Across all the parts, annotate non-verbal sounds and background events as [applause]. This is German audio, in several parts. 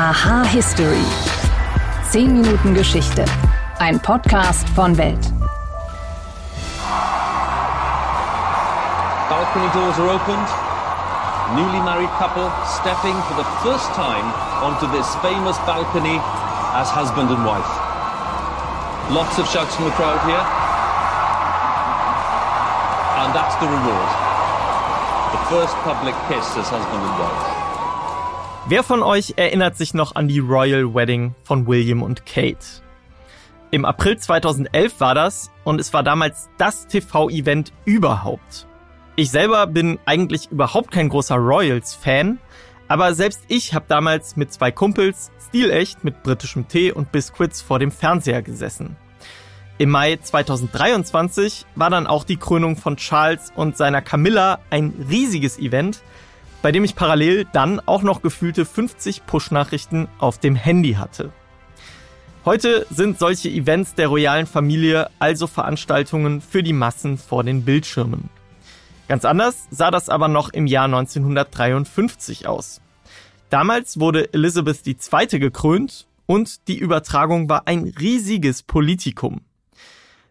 Aha History. 10 Minuten Geschichte. Ein Podcast von Welt. Balcony doors are opened. Newly married couple stepping for the first time onto this famous balcony as husband and wife. Lots of shouts from the crowd here. And that's the reward. The first public kiss as husband and wife. Wer von euch erinnert sich noch an die Royal Wedding von William und Kate? Im April 2011 war das und es war damals das TV-Event überhaupt. Ich selber bin eigentlich überhaupt kein großer Royals-Fan, aber selbst ich habe damals mit zwei Kumpels stilecht mit britischem Tee und Biscuits vor dem Fernseher gesessen. Im Mai 2023 war dann auch die Krönung von Charles und seiner Camilla ein riesiges Event, bei dem ich parallel dann auch noch gefühlte 50 Push-Nachrichten auf dem Handy hatte. Heute sind solche Events der royalen Familie also Veranstaltungen für die Massen vor den Bildschirmen. Ganz anders sah das aber noch im Jahr 1953 aus. Damals wurde Elizabeth II. gekrönt und die Übertragung war ein riesiges Politikum.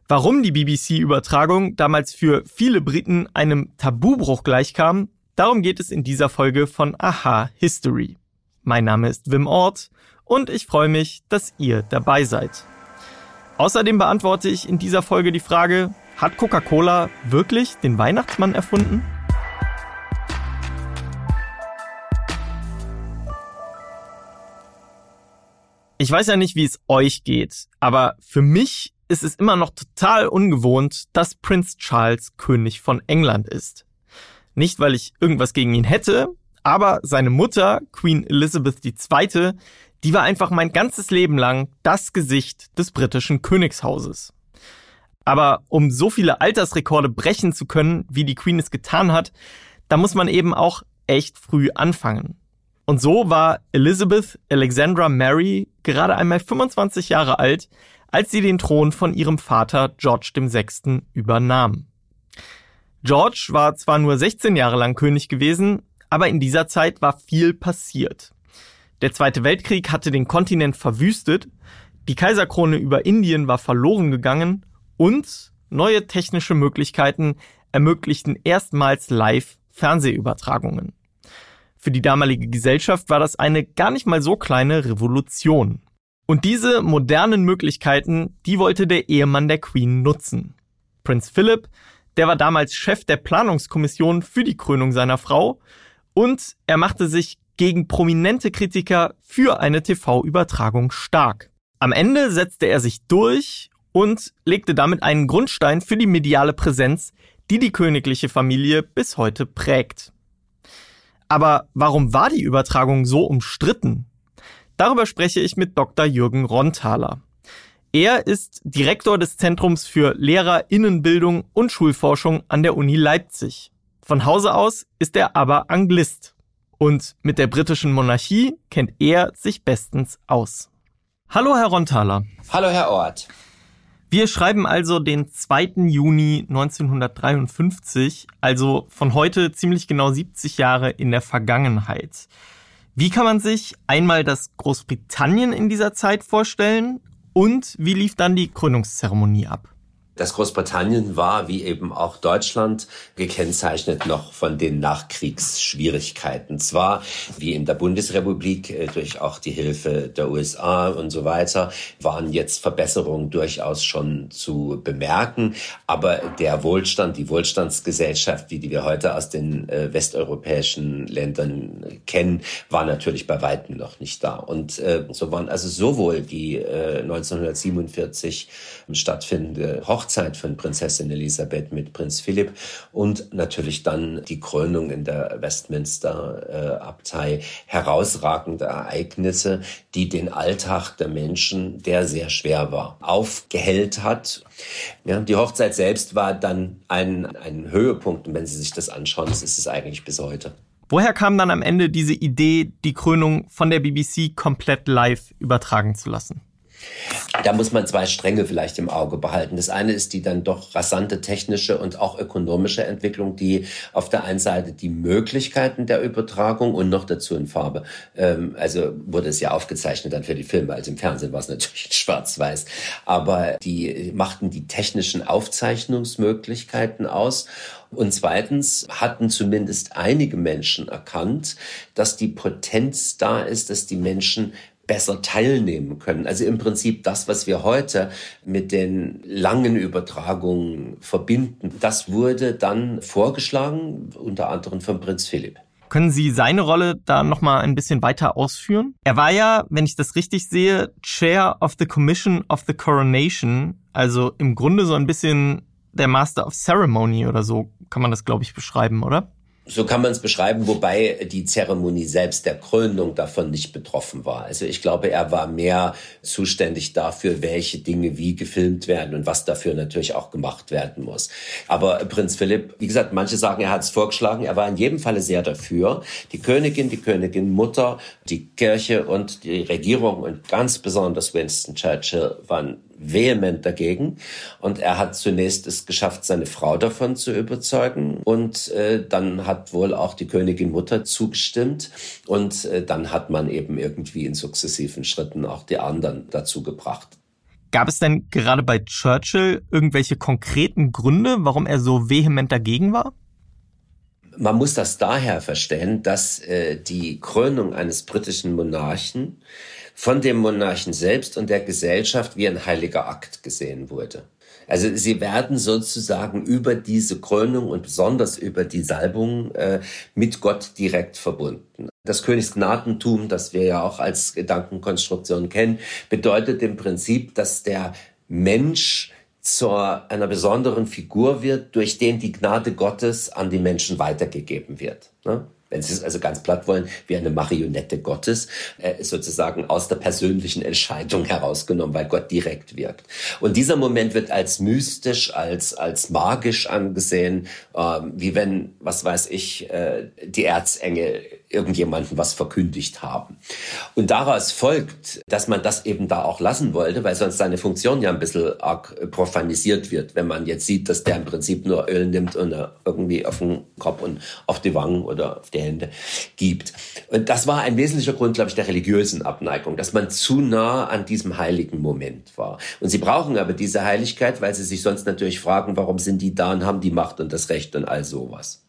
Warum die BBC-Übertragung damals für viele Briten einem Tabubruch gleichkam, Darum geht es in dieser Folge von Aha History. Mein Name ist Wim Ort und ich freue mich, dass ihr dabei seid. Außerdem beantworte ich in dieser Folge die Frage, hat Coca-Cola wirklich den Weihnachtsmann erfunden? Ich weiß ja nicht, wie es euch geht, aber für mich ist es immer noch total ungewohnt, dass Prinz Charles König von England ist. Nicht, weil ich irgendwas gegen ihn hätte, aber seine Mutter, Queen Elizabeth II., die war einfach mein ganzes Leben lang das Gesicht des britischen Königshauses. Aber um so viele Altersrekorde brechen zu können, wie die Queen es getan hat, da muss man eben auch echt früh anfangen. Und so war Elizabeth Alexandra Mary gerade einmal 25 Jahre alt, als sie den Thron von ihrem Vater George VI. übernahm. George war zwar nur 16 Jahre lang König gewesen, aber in dieser Zeit war viel passiert. Der Zweite Weltkrieg hatte den Kontinent verwüstet, die Kaiserkrone über Indien war verloren gegangen und neue technische Möglichkeiten ermöglichten erstmals live Fernsehübertragungen. Für die damalige Gesellschaft war das eine gar nicht mal so kleine Revolution. Und diese modernen Möglichkeiten, die wollte der Ehemann der Queen nutzen. Prinz Philip der war damals Chef der Planungskommission für die Krönung seiner Frau und er machte sich gegen prominente Kritiker für eine TV-Übertragung stark. Am Ende setzte er sich durch und legte damit einen Grundstein für die mediale Präsenz, die die königliche Familie bis heute prägt. Aber warum war die Übertragung so umstritten? Darüber spreche ich mit Dr. Jürgen Rontaler. Er ist Direktor des Zentrums für Lehrerinnenbildung und Schulforschung an der Uni Leipzig. Von Hause aus ist er aber Anglist. Und mit der britischen Monarchie kennt er sich bestens aus. Hallo, Herr Rontaler. Hallo, Herr Ort. Wir schreiben also den 2. Juni 1953, also von heute ziemlich genau 70 Jahre in der Vergangenheit. Wie kann man sich einmal das Großbritannien in dieser Zeit vorstellen und wie lief dann die Krönungszeremonie ab? Das Großbritannien war, wie eben auch Deutschland, gekennzeichnet noch von den Nachkriegsschwierigkeiten. Zwar, wie in der Bundesrepublik, äh, durch auch die Hilfe der USA und so weiter, waren jetzt Verbesserungen durchaus schon zu bemerken, aber der Wohlstand, die Wohlstandsgesellschaft, wie die wir heute aus den äh, westeuropäischen Ländern kennen, war natürlich bei weitem noch nicht da. Und äh, so waren also sowohl die äh, 1947 stattfindende Hochzeit Hochzeit von Prinzessin Elisabeth mit Prinz Philipp und natürlich dann die Krönung in der Westminster äh, Abtei herausragende Ereignisse, die den Alltag der Menschen, der sehr schwer war, aufgehellt hat. Ja, die Hochzeit selbst war dann ein, ein Höhepunkt und wenn Sie sich das anschauen, das ist es eigentlich bis heute. Woher kam dann am Ende diese Idee, die Krönung von der BBC komplett live übertragen zu lassen? Da muss man zwei Stränge vielleicht im Auge behalten. Das eine ist die dann doch rasante technische und auch ökonomische Entwicklung, die auf der einen Seite die Möglichkeiten der Übertragung und noch dazu in Farbe, ähm, also wurde es ja aufgezeichnet dann für die Filme, also im Fernsehen war es natürlich [laughs] schwarz-weiß, aber die machten die technischen Aufzeichnungsmöglichkeiten aus und zweitens hatten zumindest einige Menschen erkannt, dass die Potenz da ist, dass die Menschen besser teilnehmen können. Also im Prinzip das, was wir heute mit den langen Übertragungen verbinden, das wurde dann vorgeschlagen, unter anderem von Prinz Philipp. Können Sie seine Rolle da nochmal ein bisschen weiter ausführen? Er war ja, wenn ich das richtig sehe, Chair of the Commission of the Coronation, also im Grunde so ein bisschen der Master of Ceremony oder so kann man das, glaube ich, beschreiben, oder? So kann man es beschreiben, wobei die Zeremonie selbst der Krönung davon nicht betroffen war. Also ich glaube, er war mehr zuständig dafür, welche Dinge wie gefilmt werden und was dafür natürlich auch gemacht werden muss. Aber Prinz Philipp, wie gesagt, manche sagen, er hat es vorgeschlagen, er war in jedem Falle sehr dafür. Die Königin, die Königin Mutter, die Kirche und die Regierung und ganz besonders Winston Churchill waren vehement dagegen. Und er hat zunächst es geschafft, seine Frau davon zu überzeugen. Und äh, dann hat wohl auch die Königin Mutter zugestimmt. Und äh, dann hat man eben irgendwie in sukzessiven Schritten auch die anderen dazu gebracht. Gab es denn gerade bei Churchill irgendwelche konkreten Gründe, warum er so vehement dagegen war? Man muss das daher verstehen, dass äh, die Krönung eines britischen Monarchen von dem Monarchen selbst und der Gesellschaft wie ein heiliger Akt gesehen wurde. Also sie werden sozusagen über diese Krönung und besonders über die Salbung äh, mit Gott direkt verbunden. Das Königsgnadentum, das wir ja auch als Gedankenkonstruktion kennen, bedeutet im Prinzip, dass der Mensch zu einer besonderen Figur wird, durch den die Gnade Gottes an die Menschen weitergegeben wird. Ne? wenn Sie es also ganz platt wollen, wie eine Marionette Gottes, äh, sozusagen aus der persönlichen Entscheidung herausgenommen, weil Gott direkt wirkt. Und dieser Moment wird als mystisch, als, als magisch angesehen, äh, wie wenn, was weiß ich, äh, die Erzengel irgendjemanden was verkündigt haben. Und daraus folgt, dass man das eben da auch lassen wollte, weil sonst seine Funktion ja ein bisschen arg profanisiert wird, wenn man jetzt sieht, dass der im Prinzip nur Öl nimmt und irgendwie auf den Kopf und auf die Wangen oder auf die Hände gibt. Und das war ein wesentlicher Grund, glaube ich, der religiösen Abneigung, dass man zu nah an diesem heiligen Moment war. Und sie brauchen aber diese Heiligkeit, weil sie sich sonst natürlich fragen, warum sind die da und haben die Macht und das Recht und all sowas.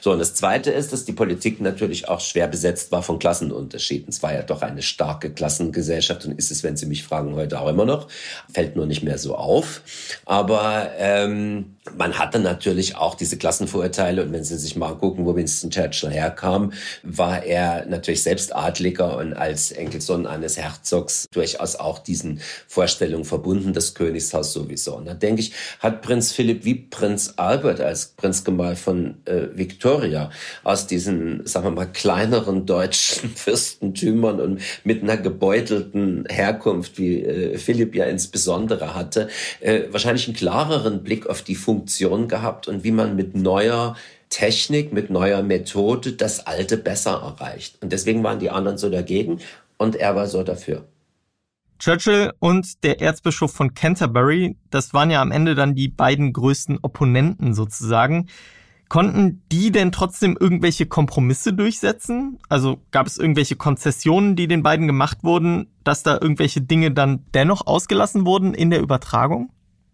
So, und das Zweite ist, dass die Politik natürlich auch schwer besetzt war von Klassenunterschieden. Es war ja doch eine starke Klassengesellschaft und ist es, wenn Sie mich fragen, heute auch immer noch. Fällt nur nicht mehr so auf. Aber ähm, man hatte natürlich auch diese Klassenvorurteile und wenn Sie sich mal gucken, wo Winston Churchill herkam, war er natürlich selbst Adliger und als Enkelsohn eines Herzogs durchaus auch diesen Vorstellungen verbunden, das Königshaus sowieso. Und da denke ich, hat Prinz Philipp wie Prinz Albert als Prinzgemahl von äh, Victoria aus diesen, sagen wir mal, kleineren deutschen [laughs] Fürstentümern und mit einer gebeutelten Herkunft, wie äh, Philipp ja insbesondere hatte, äh, wahrscheinlich einen klareren Blick auf die Funktion gehabt und wie man mit neuer Technik, mit neuer Methode das Alte besser erreicht. Und deswegen waren die anderen so dagegen und er war so dafür. Churchill und der Erzbischof von Canterbury, das waren ja am Ende dann die beiden größten Opponenten sozusagen. Konnten die denn trotzdem irgendwelche Kompromisse durchsetzen? Also gab es irgendwelche Konzessionen, die den beiden gemacht wurden, dass da irgendwelche Dinge dann dennoch ausgelassen wurden in der Übertragung?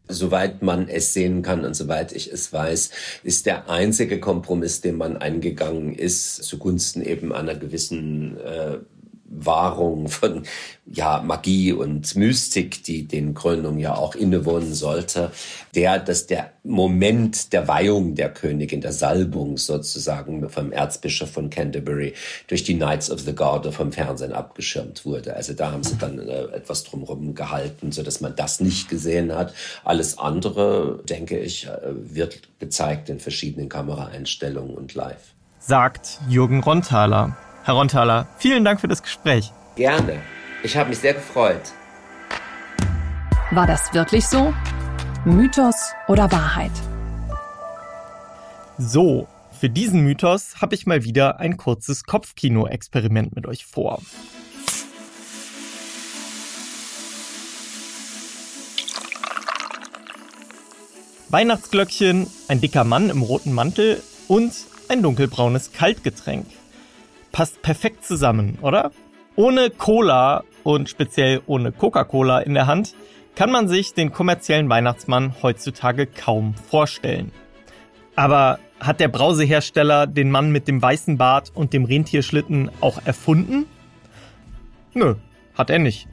Soweit man es sehen kann und soweit ich es weiß, ist der einzige Kompromiss, den man eingegangen ist, zugunsten eben einer gewissen äh, Wahrung von ja, Magie und Mystik, die den Krönungen ja auch innewohnen sollte, der, dass der Moment der Weihung der Königin, der Salbung sozusagen vom Erzbischof von Canterbury durch die Knights of the Garter vom Fernsehen abgeschirmt wurde. Also da haben sie dann äh, etwas drumherum gehalten, so dass man das nicht gesehen hat. Alles andere, denke ich, äh, wird gezeigt in verschiedenen Kameraeinstellungen und live. Sagt Jürgen Rontaler. Herr Rontaler, vielen Dank für das Gespräch. Gerne. Ich habe mich sehr gefreut. War das wirklich so? Mythos oder Wahrheit? So, für diesen Mythos habe ich mal wieder ein kurzes Kopfkino-Experiment mit euch vor. Weihnachtsglöckchen, ein dicker Mann im roten Mantel und ein dunkelbraunes Kaltgetränk. Passt perfekt zusammen, oder? Ohne Cola und speziell ohne Coca-Cola in der Hand kann man sich den kommerziellen Weihnachtsmann heutzutage kaum vorstellen. Aber hat der Brausehersteller den Mann mit dem weißen Bart und dem Rentierschlitten auch erfunden? Nö, hat er nicht.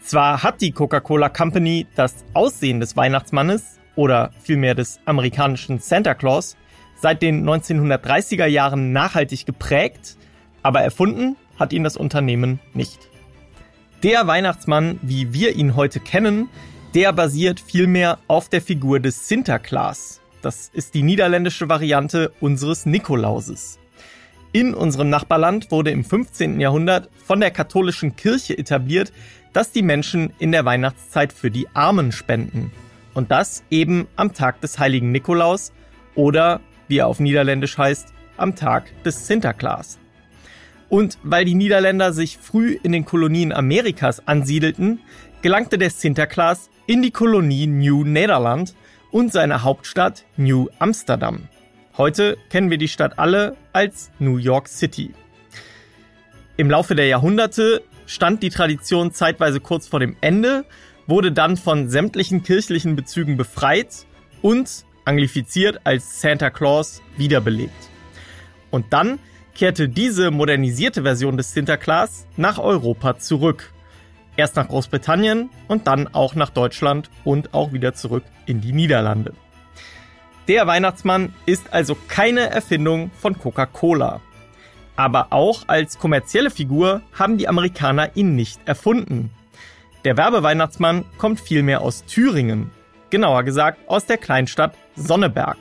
Zwar hat die Coca-Cola Company das Aussehen des Weihnachtsmannes oder vielmehr des amerikanischen Santa Claus seit den 1930er Jahren nachhaltig geprägt, aber erfunden hat ihn das Unternehmen nicht. Der Weihnachtsmann, wie wir ihn heute kennen, der basiert vielmehr auf der Figur des Sinterklaas. Das ist die niederländische Variante unseres Nikolauses. In unserem Nachbarland wurde im 15. Jahrhundert von der katholischen Kirche etabliert, dass die Menschen in der Weihnachtszeit für die Armen spenden. Und das eben am Tag des heiligen Nikolaus oder, wie er auf Niederländisch heißt, am Tag des Sinterklaas. Und weil die Niederländer sich früh in den Kolonien Amerikas ansiedelten, gelangte der Sinterklaas in die Kolonie New Nederland und seine Hauptstadt New Amsterdam. Heute kennen wir die Stadt alle als New York City. Im Laufe der Jahrhunderte stand die Tradition zeitweise kurz vor dem Ende, wurde dann von sämtlichen kirchlichen Bezügen befreit und anglifiziert als Santa Claus wiederbelebt. Und dann kehrte diese modernisierte Version des Sinterklaas nach Europa zurück. Erst nach Großbritannien und dann auch nach Deutschland und auch wieder zurück in die Niederlande. Der Weihnachtsmann ist also keine Erfindung von Coca-Cola. Aber auch als kommerzielle Figur haben die Amerikaner ihn nicht erfunden. Der Werbeweihnachtsmann kommt vielmehr aus Thüringen, genauer gesagt aus der Kleinstadt Sonneberg.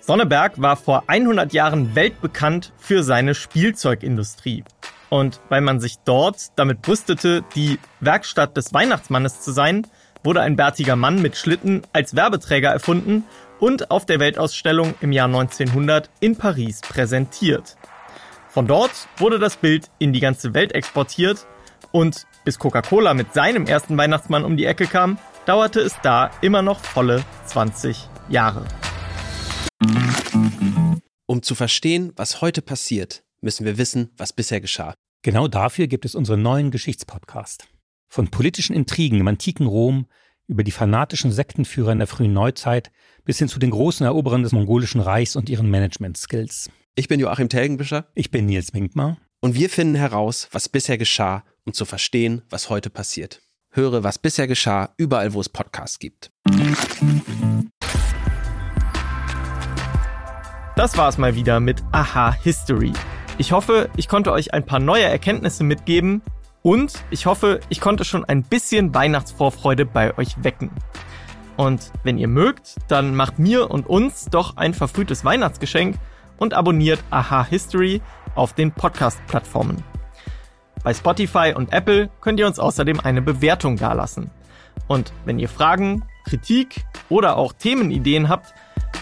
Sonneberg war vor 100 Jahren weltbekannt für seine Spielzeugindustrie. Und weil man sich dort damit brüstete, die Werkstatt des Weihnachtsmannes zu sein, wurde ein bärtiger Mann mit Schlitten als Werbeträger erfunden und auf der Weltausstellung im Jahr 1900 in Paris präsentiert. Von dort wurde das Bild in die ganze Welt exportiert und bis Coca-Cola mit seinem ersten Weihnachtsmann um die Ecke kam, dauerte es da immer noch volle 20 Jahre. Um zu verstehen, was heute passiert, müssen wir wissen, was bisher geschah. Genau dafür gibt es unseren neuen Geschichtspodcast. Von politischen Intrigen im antiken Rom über die fanatischen Sektenführer in der frühen Neuzeit bis hin zu den großen Eroberern des mongolischen Reichs und ihren Management-Skills. Ich bin Joachim Telgenbischer. Ich bin Nils Winkmar. Und wir finden heraus, was bisher geschah, um zu verstehen, was heute passiert. Höre, was bisher geschah, überall, wo es Podcasts gibt. Das war's mal wieder mit Aha History. Ich hoffe, ich konnte euch ein paar neue Erkenntnisse mitgeben und ich hoffe, ich konnte schon ein bisschen Weihnachtsvorfreude bei euch wecken. Und wenn ihr mögt, dann macht mir und uns doch ein verfrühtes Weihnachtsgeschenk und abonniert Aha History auf den Podcast-Plattformen. Bei Spotify und Apple könnt ihr uns außerdem eine Bewertung dalassen. Und wenn ihr Fragen, Kritik oder auch Themenideen habt,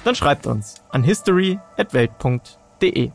dann schreibt uns an history.welt.de.